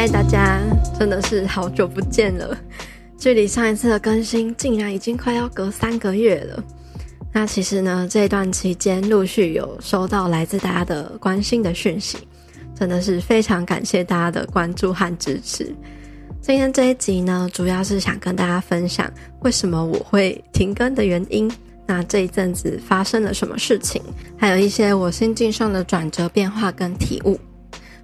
嗨，大家，真的是好久不见了。距离上一次的更新，竟然已经快要隔三个月了。那其实呢，这段期间陆续有收到来自大家的关心的讯息，真的是非常感谢大家的关注和支持。今天这一集呢，主要是想跟大家分享为什么我会停更的原因。那这一阵子发生了什么事情，还有一些我心境上的转折变化跟体悟。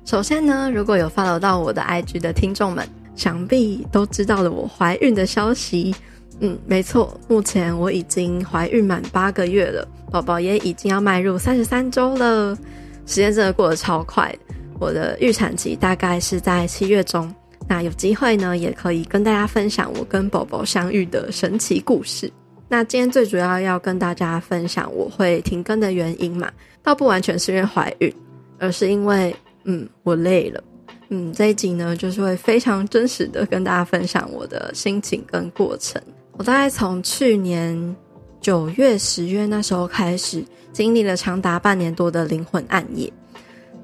首先呢，如果有 follow 到我的 IG 的听众们，想必都知道了我怀孕的消息。嗯，没错，目前我已经怀孕满八个月了，宝宝也已经要迈入三十三周了。时间真的过得超快，我的预产期大概是在七月中。那有机会呢，也可以跟大家分享我跟宝宝相遇的神奇故事。那今天最主要要跟大家分享我会停更的原因嘛，倒不完全是因为怀孕，而是因为。嗯，我累了。嗯，这一集呢，就是会非常真实的跟大家分享我的心情跟过程。我大概从去年九月、十月那时候开始，经历了长达半年多的灵魂暗夜，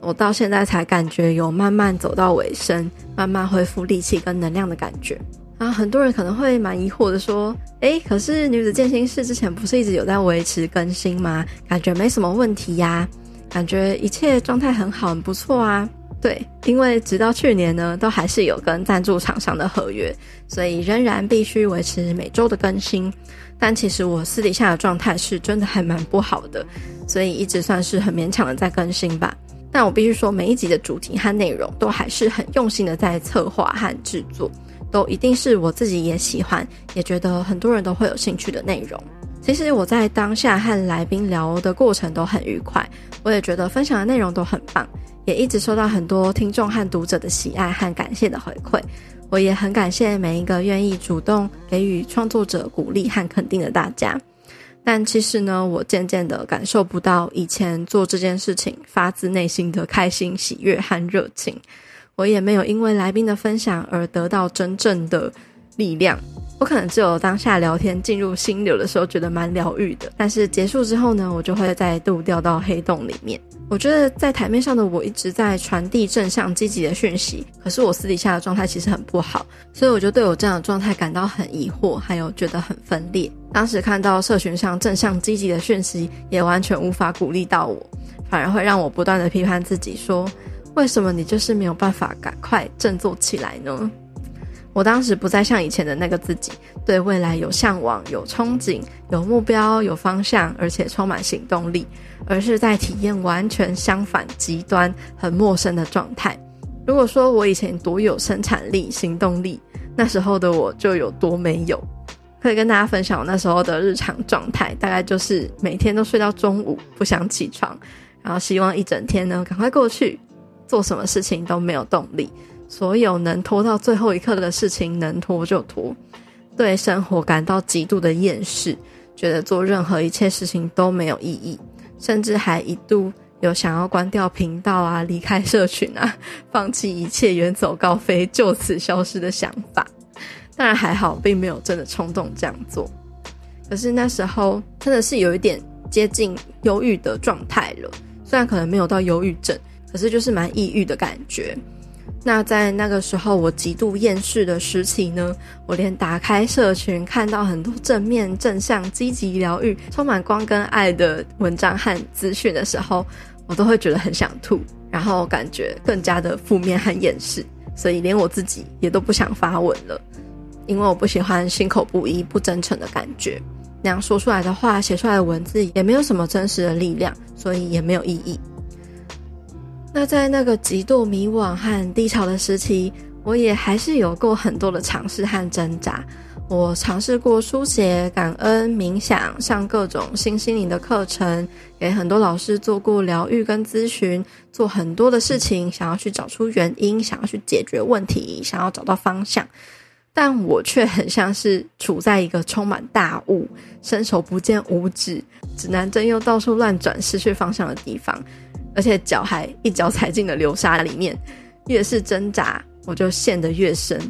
我到现在才感觉有慢慢走到尾声，慢慢恢复力气跟能量的感觉。然后很多人可能会蛮疑惑的说：“诶，可是女子健心室之前不是一直有在维持更新吗？感觉没什么问题呀。”感觉一切状态很好，很不错啊。对，因为直到去年呢，都还是有跟赞助厂商的合约，所以仍然必须维持每周的更新。但其实我私底下的状态是真的还蛮不好的，所以一直算是很勉强的在更新吧。但我必须说，每一集的主题和内容都还是很用心的在策划和制作，都一定是我自己也喜欢，也觉得很多人都会有兴趣的内容。其实我在当下和来宾聊的过程都很愉快，我也觉得分享的内容都很棒，也一直收到很多听众和读者的喜爱和感谢的回馈。我也很感谢每一个愿意主动给予创作者鼓励和肯定的大家。但其实呢，我渐渐的感受不到以前做这件事情发自内心的开心、喜悦和热情。我也没有因为来宾的分享而得到真正的力量。我可能只有当下聊天进入心流的时候觉得蛮疗愈的，但是结束之后呢，我就会再度掉到黑洞里面。我觉得在台面上的我一直在传递正向积极的讯息，可是我私底下的状态其实很不好，所以我就对我这样的状态感到很疑惑，还有觉得很分裂。当时看到社群上正向积极的讯息，也完全无法鼓励到我，反而会让我不断的批判自己说，为什么你就是没有办法赶快振作起来呢？我当时不再像以前的那个自己，对未来有向往、有憧憬、有目标、有方向，而且充满行动力，而是在体验完全相反、极端、很陌生的状态。如果说我以前多有生产力、行动力，那时候的我就有多没有。可以跟大家分享我那时候的日常状态，大概就是每天都睡到中午，不想起床，然后希望一整天呢赶快过去，做什么事情都没有动力。所有能拖到最后一刻的事情，能拖就拖。对生活感到极度的厌世，觉得做任何一切事情都没有意义，甚至还一度有想要关掉频道啊、离开社群啊、放弃一切、远走高飞、就此消失的想法。当然还好，并没有真的冲动这样做。可是那时候真的是有一点接近忧郁的状态了，虽然可能没有到忧郁症，可是就是蛮抑郁的感觉。那在那个时候，我极度厌世的时期呢，我连打开社群，看到很多正面、正向、积极、疗愈、充满光跟爱的文章和资讯的时候，我都会觉得很想吐，然后感觉更加的负面和厌世，所以连我自己也都不想发文了，因为我不喜欢心口不一、不真诚的感觉。那样说出来的话、写出来的文字也没有什么真实的力量，所以也没有意义。那在那个极度迷惘和低潮的时期，我也还是有过很多的尝试和挣扎。我尝试过书写、感恩、冥想，上各种新心灵的课程，给很多老师做过疗愈跟咨询，做很多的事情，想要去找出原因，想要去解决问题，想要找到方向。但我却很像是处在一个充满大雾、伸手不见五指、指南针又到处乱转、失去方向的地方，而且脚还一脚踩进了流沙里面，越是挣扎，我就陷得越深。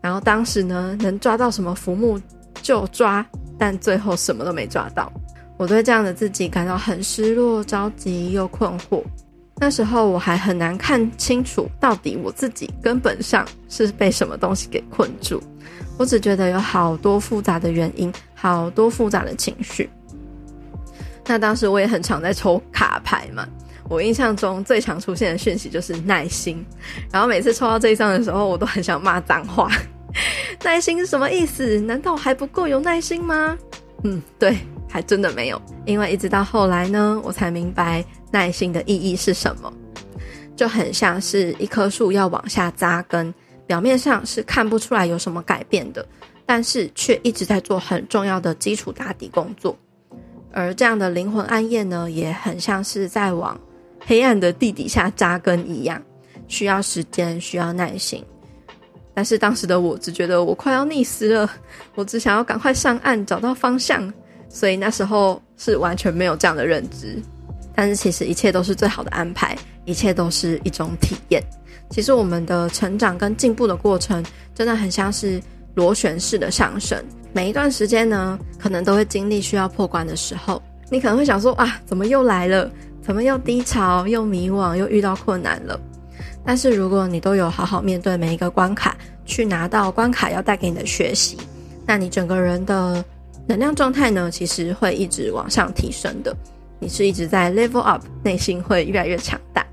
然后当时呢，能抓到什么浮木就抓，但最后什么都没抓到。我对这样的自己感到很失落、着急又困惑。那时候我还很难看清楚，到底我自己根本上是被什么东西给困住。我只觉得有好多复杂的原因，好多复杂的情绪。那当时我也很常在抽卡牌嘛。我印象中最常出现的讯息就是耐心，然后每次抽到这一张的时候，我都很想骂脏话。耐心是什么意思？难道还不够有耐心吗？嗯，对，还真的没有。因为一直到后来呢，我才明白耐心的意义是什么。就很像是一棵树要往下扎根，表面上是看不出来有什么改变的，但是却一直在做很重要的基础打底工作。而这样的灵魂暗夜呢，也很像是在往黑暗的地底下扎根一样，需要时间，需要耐心。但是当时的我只觉得我快要溺死了，我只想要赶快上岸找到方向，所以那时候是完全没有这样的认知。但是其实一切都是最好的安排，一切都是一种体验。其实我们的成长跟进步的过程，真的很像是螺旋式的上升。每一段时间呢，可能都会经历需要破关的时候。你可能会想说啊，怎么又来了？怎么又低潮，又迷惘，又遇到困难了？但是如果你都有好好面对每一个关卡，去拿到关卡要带给你的学习，那你整个人的能量状态呢，其实会一直往上提升的。你是一直在 level up，内心会越来越强大。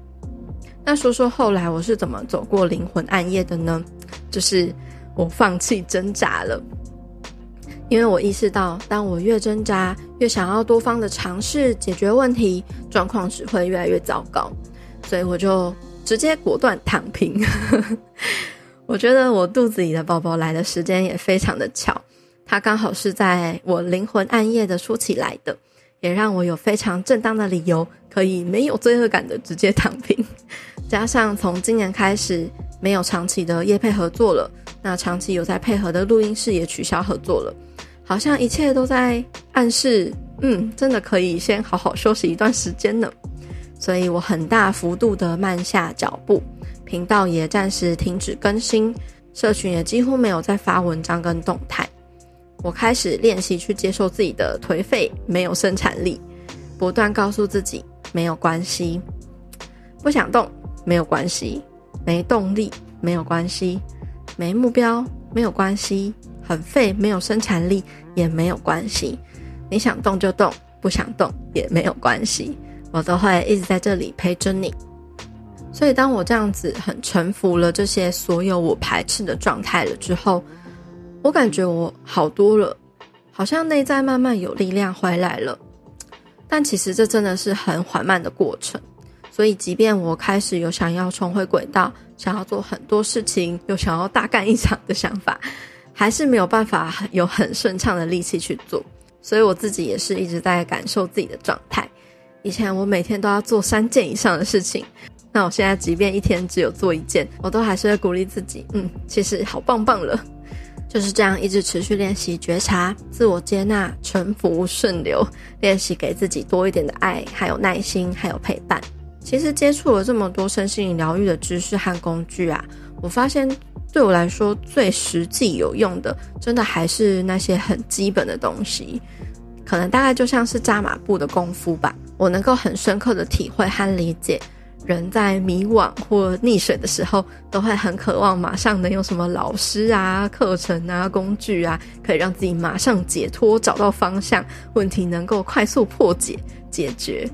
那说说后来我是怎么走过灵魂暗夜的呢？就是我放弃挣扎了，因为我意识到，当我越挣扎，越想要多方的尝试解决问题，状况只会越来越糟糕，所以我就。直接果断躺平，我觉得我肚子里的宝宝来的时间也非常的巧，他刚好是在我灵魂暗夜的初期来的，也让我有非常正当的理由可以没有罪恶感的直接躺平。加上从今年开始没有长期的业配合作了，那长期有在配合的录音室也取消合作了，好像一切都在暗示，嗯，真的可以先好好休息一段时间呢。所以我很大幅度的慢下脚步，频道也暂时停止更新，社群也几乎没有再发文章跟动态。我开始练习去接受自己的颓废，没有生产力，不断告诉自己没有关系，不想动没有关系，没动力没有关系，没目标没有关系，很废没有生产力也没有关系。你想动就动，不想动也没有关系。我都会一直在这里陪着你，所以当我这样子很臣服了这些所有我排斥的状态了之后，我感觉我好多了，好像内在慢慢有力量回来了。但其实这真的是很缓慢的过程，所以即便我开始有想要重回轨道，想要做很多事情，又想要大干一场的想法，还是没有办法有很顺畅的力气去做。所以我自己也是一直在感受自己的状态。以前我每天都要做三件以上的事情，那我现在即便一天只有做一件，我都还是会鼓励自己，嗯，其实好棒棒了。就是这样一直持续练习觉察、自我接纳、臣服、顺流，练习给自己多一点的爱，还有耐心，还有陪伴。其实接触了这么多身心灵疗愈的知识和工具啊，我发现对我来说最实际有用的，真的还是那些很基本的东西，可能大概就像是扎马步的功夫吧。我能够很深刻的体会和理解，人在迷惘或溺水的时候，都会很渴望马上能有什么老师啊、课程啊、工具啊，可以让自己马上解脱、找到方向，问题能够快速破解、解决。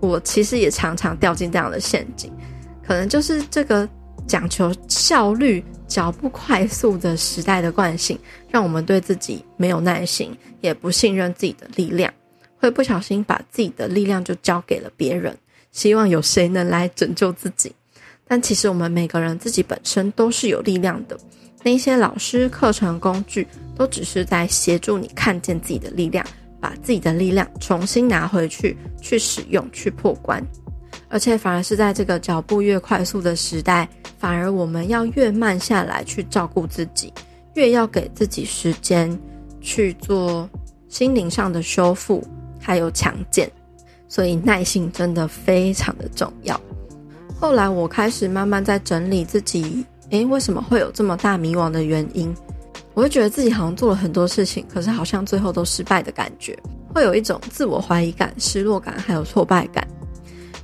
我其实也常常掉进这样的陷阱，可能就是这个讲求效率、脚步快速的时代的惯性，让我们对自己没有耐心，也不信任自己的力量，会不小心把自己的力量就交给了别人，希望有谁能来拯救自己。但其实我们每个人自己本身都是有力量的，那些老师、课程、工具都只是在协助你看见自己的力量，把自己的力量重新拿回去，去使用，去破关。而且反而是在这个脚步越快速的时代，反而我们要越慢下来去照顾自己，越要给自己时间去做心灵上的修复，还有强健。所以耐性真的非常的重要。后来我开始慢慢在整理自己，诶，为什么会有这么大迷惘的原因？我会觉得自己好像做了很多事情，可是好像最后都失败的感觉，会有一种自我怀疑感、失落感，还有挫败感。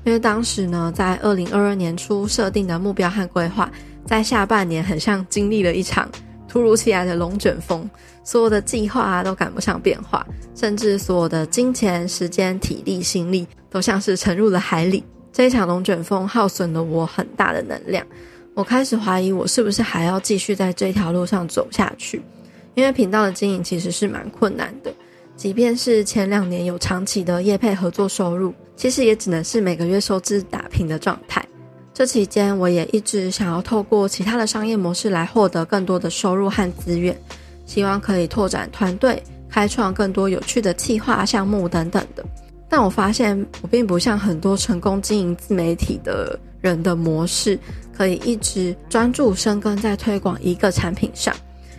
因为当时呢，在二零二二年初设定的目标和规划，在下半年很像经历了一场突如其来的龙卷风，所有的计划啊都赶不上变化，甚至所有的金钱、时间、体力、心力都像是沉入了海里。这一场龙卷风耗损了我很大的能量，我开始怀疑我是不是还要继续在这条路上走下去，因为频道的经营其实是蛮困难的。即便是前两年有长期的业配合作收入，其实也只能是每个月收支打平的状态。这期间，我也一直想要透过其他的商业模式来获得更多的收入和资源，希望可以拓展团队，开创更多有趣的企划项目等等的。但我发现，我并不像很多成功经营自媒体的人的模式，可以一直专注深耕在推广一个产品上，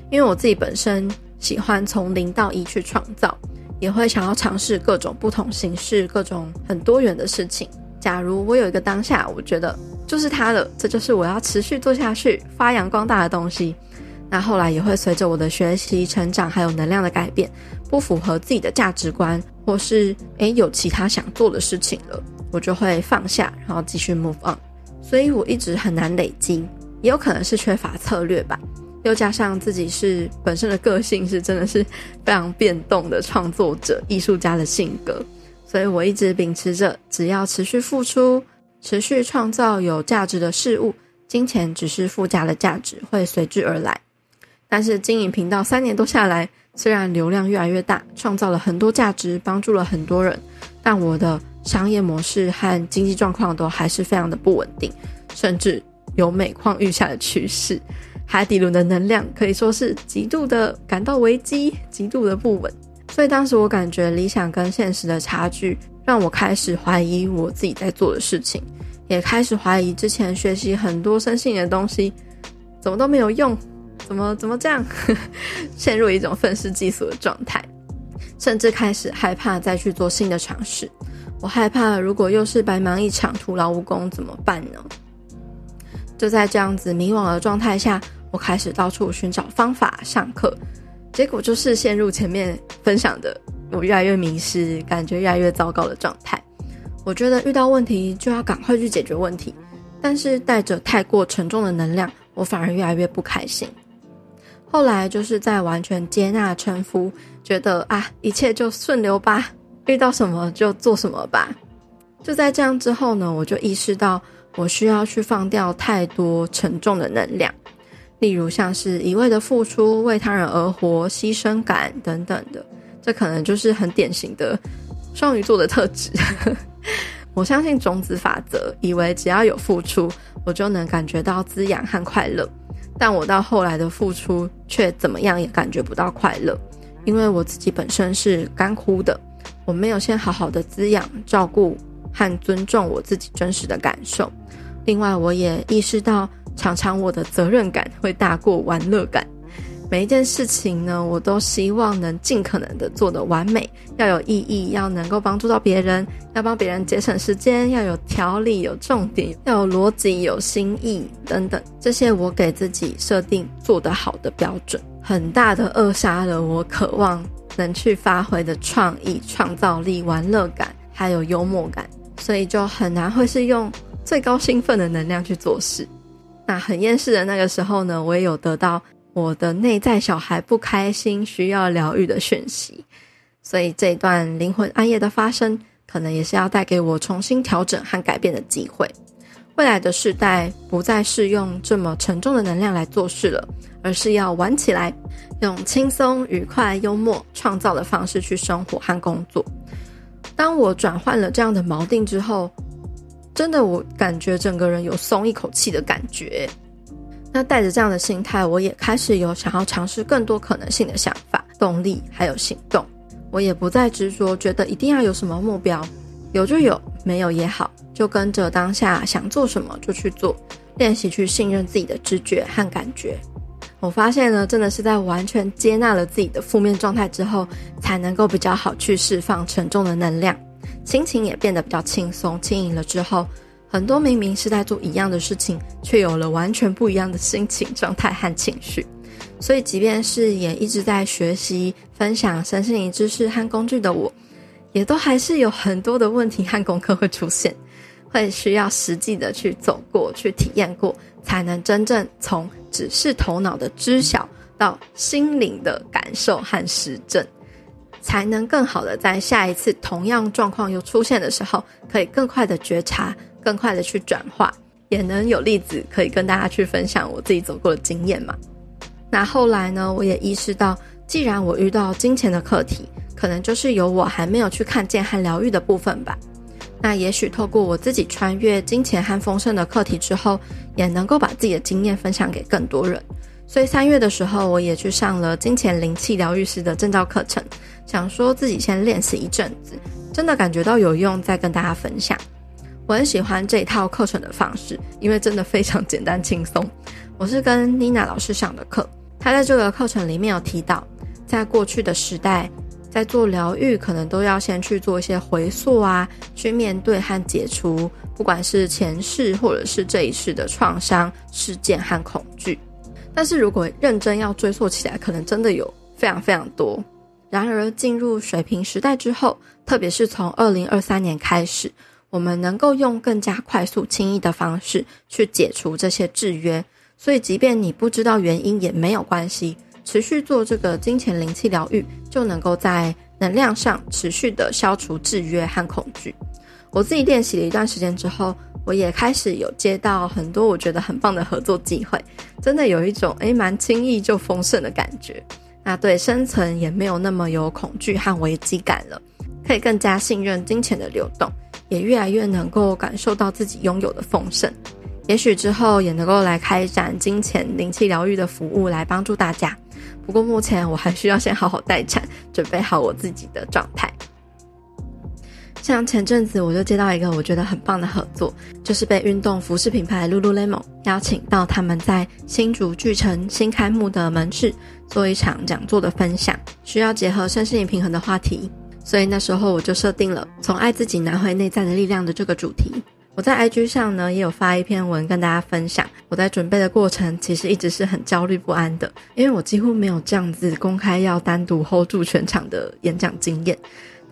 因为我自己本身。喜欢从零到一去创造，也会想要尝试各种不同形式、各种很多元的事情。假如我有一个当下，我觉得就是它了，这就是我要持续做下去、发扬光大的东西。那后来也会随着我的学习、成长，还有能量的改变，不符合自己的价值观，或是诶有其他想做的事情了，我就会放下，然后继续 move on。所以我一直很难累积，也有可能是缺乏策略吧。又加上自己是本身的个性是真的是非常变动的创作者、艺术家的性格，所以我一直秉持着，只要持续付出、持续创造有价值的事物，金钱只是附加的价值，会随之而来。但是经营频道三年多下来，虽然流量越来越大，创造了很多价值，帮助了很多人，但我的商业模式和经济状况都还是非常的不稳定，甚至有每况愈下的趋势。海底轮的能量可以说是极度的感到危机，极度的不稳。所以当时我感觉理想跟现实的差距，让我开始怀疑我自己在做的事情，也开始怀疑之前学习很多生性的东西，怎么都没有用，怎么怎么这样，陷入一种愤世嫉俗的状态，甚至开始害怕再去做新的尝试。我害怕如果又是白忙一场，徒劳无功，怎么办呢？就在这样子迷惘的状态下，我开始到处寻找方法上课，结果就是陷入前面分享的，我越来越迷失，感觉越来越糟糕的状态。我觉得遇到问题就要赶快去解决问题，但是带着太过沉重的能量，我反而越来越不开心。后来就是在完全接纳、臣服，觉得啊，一切就顺流吧，遇到什么就做什么吧。就在这样之后呢，我就意识到。我需要去放掉太多沉重的能量，例如像是一味的付出、为他人而活、牺牲感等等的，这可能就是很典型的双鱼座的特质。我相信种子法则，以为只要有付出，我就能感觉到滋养和快乐，但我到后来的付出却怎么样也感觉不到快乐，因为我自己本身是干枯的，我没有先好好的滋养、照顾和尊重我自己真实的感受。另外，我也意识到，常常我的责任感会大过玩乐感。每一件事情呢，我都希望能尽可能的做得完美，要有意义，要能够帮助到别人，要帮别人节省时间，要有条理、有重点，要有逻辑、有新意等等。这些我给自己设定做得好的标准，很大的扼杀了我渴望能去发挥的创意、创造力、玩乐感，还有幽默感，所以就很难会是用。最高兴奋的能量去做事，那很厌世的那个时候呢，我也有得到我的内在小孩不开心、需要疗愈的讯息，所以这段灵魂暗夜的发生，可能也是要带给我重新调整和改变的机会。未来的世代不再是用这么沉重的能量来做事了，而是要玩起来，用轻松、愉快、幽默、创造的方式去生活和工作。当我转换了这样的锚定之后，真的我感觉整个人有松一口气的感觉。那带着这样的心态，我也开始有想要尝试更多可能性的想法、动力还有行动。我也不再执着，觉得一定要有什么目标，有就有，没有也好。就跟着当下想做什么就去做，练习去信任自己的直觉和感觉。我发现呢，真的是在完全接纳了自己的负面状态之后，才能够比较好去释放沉重的能量，心情也变得比较轻松、轻盈了。之后，很多明明是在做一样的事情，却有了完全不一样的心情状态和情绪。所以，即便是也一直在学习、分享身心灵知识和工具的我，也都还是有很多的问题和功课会出现。会需要实际的去走过去体验过，才能真正从只是头脑的知晓到心灵的感受和实证，才能更好的在下一次同样状况又出现的时候，可以更快的觉察，更快的去转化，也能有例子可以跟大家去分享我自己走过的经验嘛。那后来呢，我也意识到，既然我遇到金钱的课题，可能就是有我还没有去看见和疗愈的部分吧。那也许透过我自己穿越金钱和丰盛的课题之后，也能够把自己的经验分享给更多人。所以三月的时候，我也去上了金钱灵气疗愈师的证照课程，想说自己先练习一阵子，真的感觉到有用，再跟大家分享。我很喜欢这一套课程的方式，因为真的非常简单轻松。我是跟妮娜老师上的课，她在这个课程里面有提到，在过去的时代。在做疗愈，可能都要先去做一些回溯啊，去面对和解除，不管是前世或者是这一世的创伤事件和恐惧。但是如果认真要追溯起来，可能真的有非常非常多。然而进入水瓶时代之后，特别是从二零二三年开始，我们能够用更加快速、轻易的方式去解除这些制约。所以，即便你不知道原因也没有关系。持续做这个金钱灵气疗愈，就能够在能量上持续的消除制约和恐惧。我自己练习了一段时间之后，我也开始有接到很多我觉得很棒的合作机会，真的有一种诶蛮轻易就丰盛的感觉。那对生存也没有那么有恐惧和危机感了，可以更加信任金钱的流动，也越来越能够感受到自己拥有的丰盛。也许之后也能够来开展金钱灵气疗愈的服务，来帮助大家。不过目前我还需要先好好待产，准备好我自己的状态。像前阵子我就接到一个我觉得很棒的合作，就是被运动服饰品牌 Lululemon 邀请到他们在新竹巨城新开幕的门市做一场讲座的分享，需要结合身心灵平衡的话题，所以那时候我就设定了从爱自己拿回内在的力量的这个主题。我在 IG 上呢也有发一篇文跟大家分享，我在准备的过程其实一直是很焦虑不安的，因为我几乎没有这样子公开要单独 hold 住全场的演讲经验，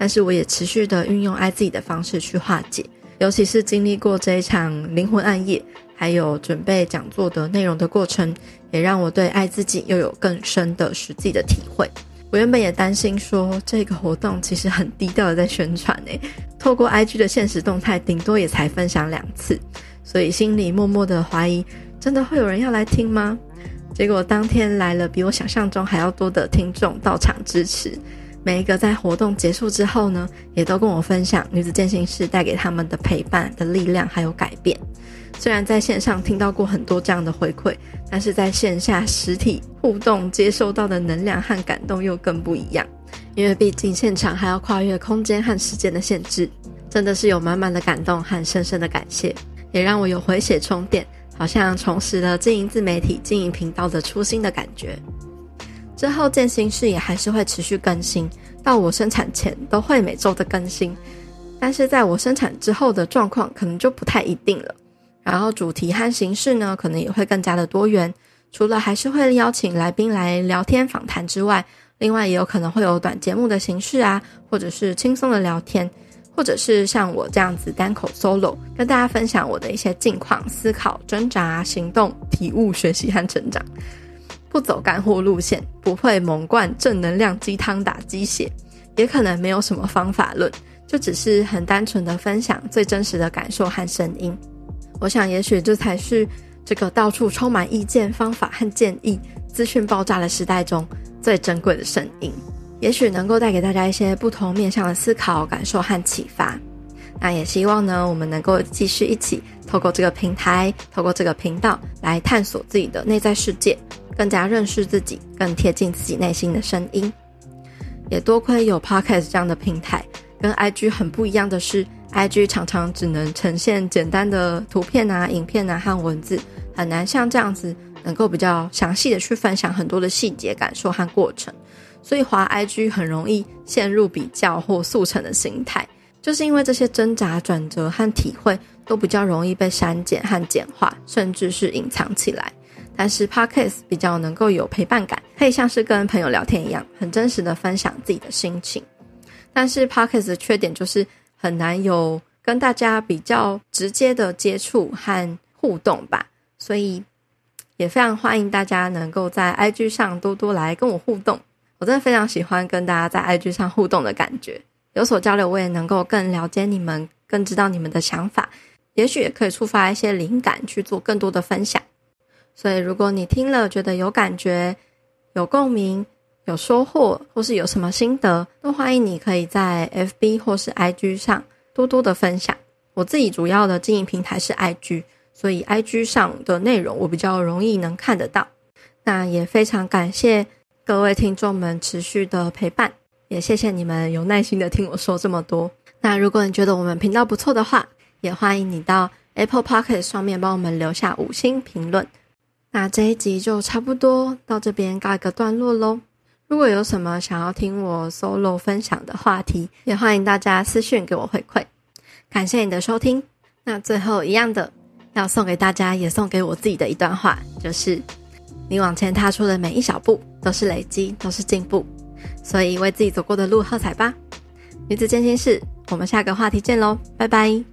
但是我也持续的运用爱自己的方式去化解，尤其是经历过这一场灵魂暗夜，还有准备讲座的内容的过程，也让我对爱自己又有更深的实际的体会。我原本也担心说，这个活动其实很低调的在宣传诶，透过 IG 的现实动态，顶多也才分享两次，所以心里默默的怀疑，真的会有人要来听吗？结果当天来了比我想象中还要多的听众到场支持，每一个在活动结束之后呢，也都跟我分享女子健行室带给他们的陪伴的力量还有改变。虽然在线上听到过很多这样的回馈，但是在线下实体互动接收到的能量和感动又更不一样。因为毕竟现场还要跨越空间和时间的限制，真的是有满满的感动和深深的感谢，也让我有回血充电，好像重拾了经营自媒体、经营频道的初心的感觉。之后健心室也还是会持续更新，到我生产前都会每周的更新，但是在我生产之后的状况可能就不太一定了。然后主题和形式呢，可能也会更加的多元。除了还是会邀请来宾来聊天访谈之外，另外也有可能会有短节目的形式啊，或者是轻松的聊天，或者是像我这样子单口 solo，跟大家分享我的一些近况、思考、挣扎、行动、体悟、学习和成长。不走干货路线，不会猛灌正能量鸡汤打鸡血，也可能没有什么方法论，就只是很单纯的分享最真实的感受和声音。我想，也许这才是这个到处充满意见、方法和建议、资讯爆炸的时代中最珍贵的声音。也许能够带给大家一些不同面向的思考、感受和启发。那也希望呢，我们能够继续一起透过这个平台，透过这个频道来探索自己的内在世界，更加认识自己，更贴近自己内心的声音。也多亏有 Podcast 这样的平台，跟 IG 很不一样的是，IG 常常只能呈现简单的图片啊、影片啊和文字，很难像这样子能够比较详细的去分享很多的细节、感受和过程。所以滑 IG 很容易陷入比较或速成的心态。就是因为这些挣扎、转折和体会都比较容易被删减和简化，甚至是隐藏起来。但是 Podcast 比较能够有陪伴感，可以像是跟朋友聊天一样，很真实的分享自己的心情。但是 Podcast 的缺点就是很难有跟大家比较直接的接触和互动吧。所以也非常欢迎大家能够在 IG 上多多来跟我互动。我真的非常喜欢跟大家在 IG 上互动的感觉。有所交流，我也能够更了解你们，更知道你们的想法，也许也可以触发一些灵感去做更多的分享。所以，如果你听了觉得有感觉、有共鸣、有收获，或是有什么心得，都欢迎你可以在 FB 或是 IG 上多多的分享。我自己主要的经营平台是 IG，所以 IG 上的内容我比较容易能看得到。那也非常感谢各位听众们持续的陪伴。也谢谢你们有耐心的听我说这么多。那如果你觉得我们频道不错的话，也欢迎你到 Apple Podcast 上面帮我们留下五星评论。那这一集就差不多到这边告一个段落喽。如果有什么想要听我 solo 分享的话题，也欢迎大家私讯给我回馈。感谢你的收听。那最后一样的，要送给大家，也送给我自己的一段话，就是你往前踏出的每一小步都是累积，都是进步。所以为自己走过的路喝彩吧！女子健心室，我们下个话题见喽，拜拜。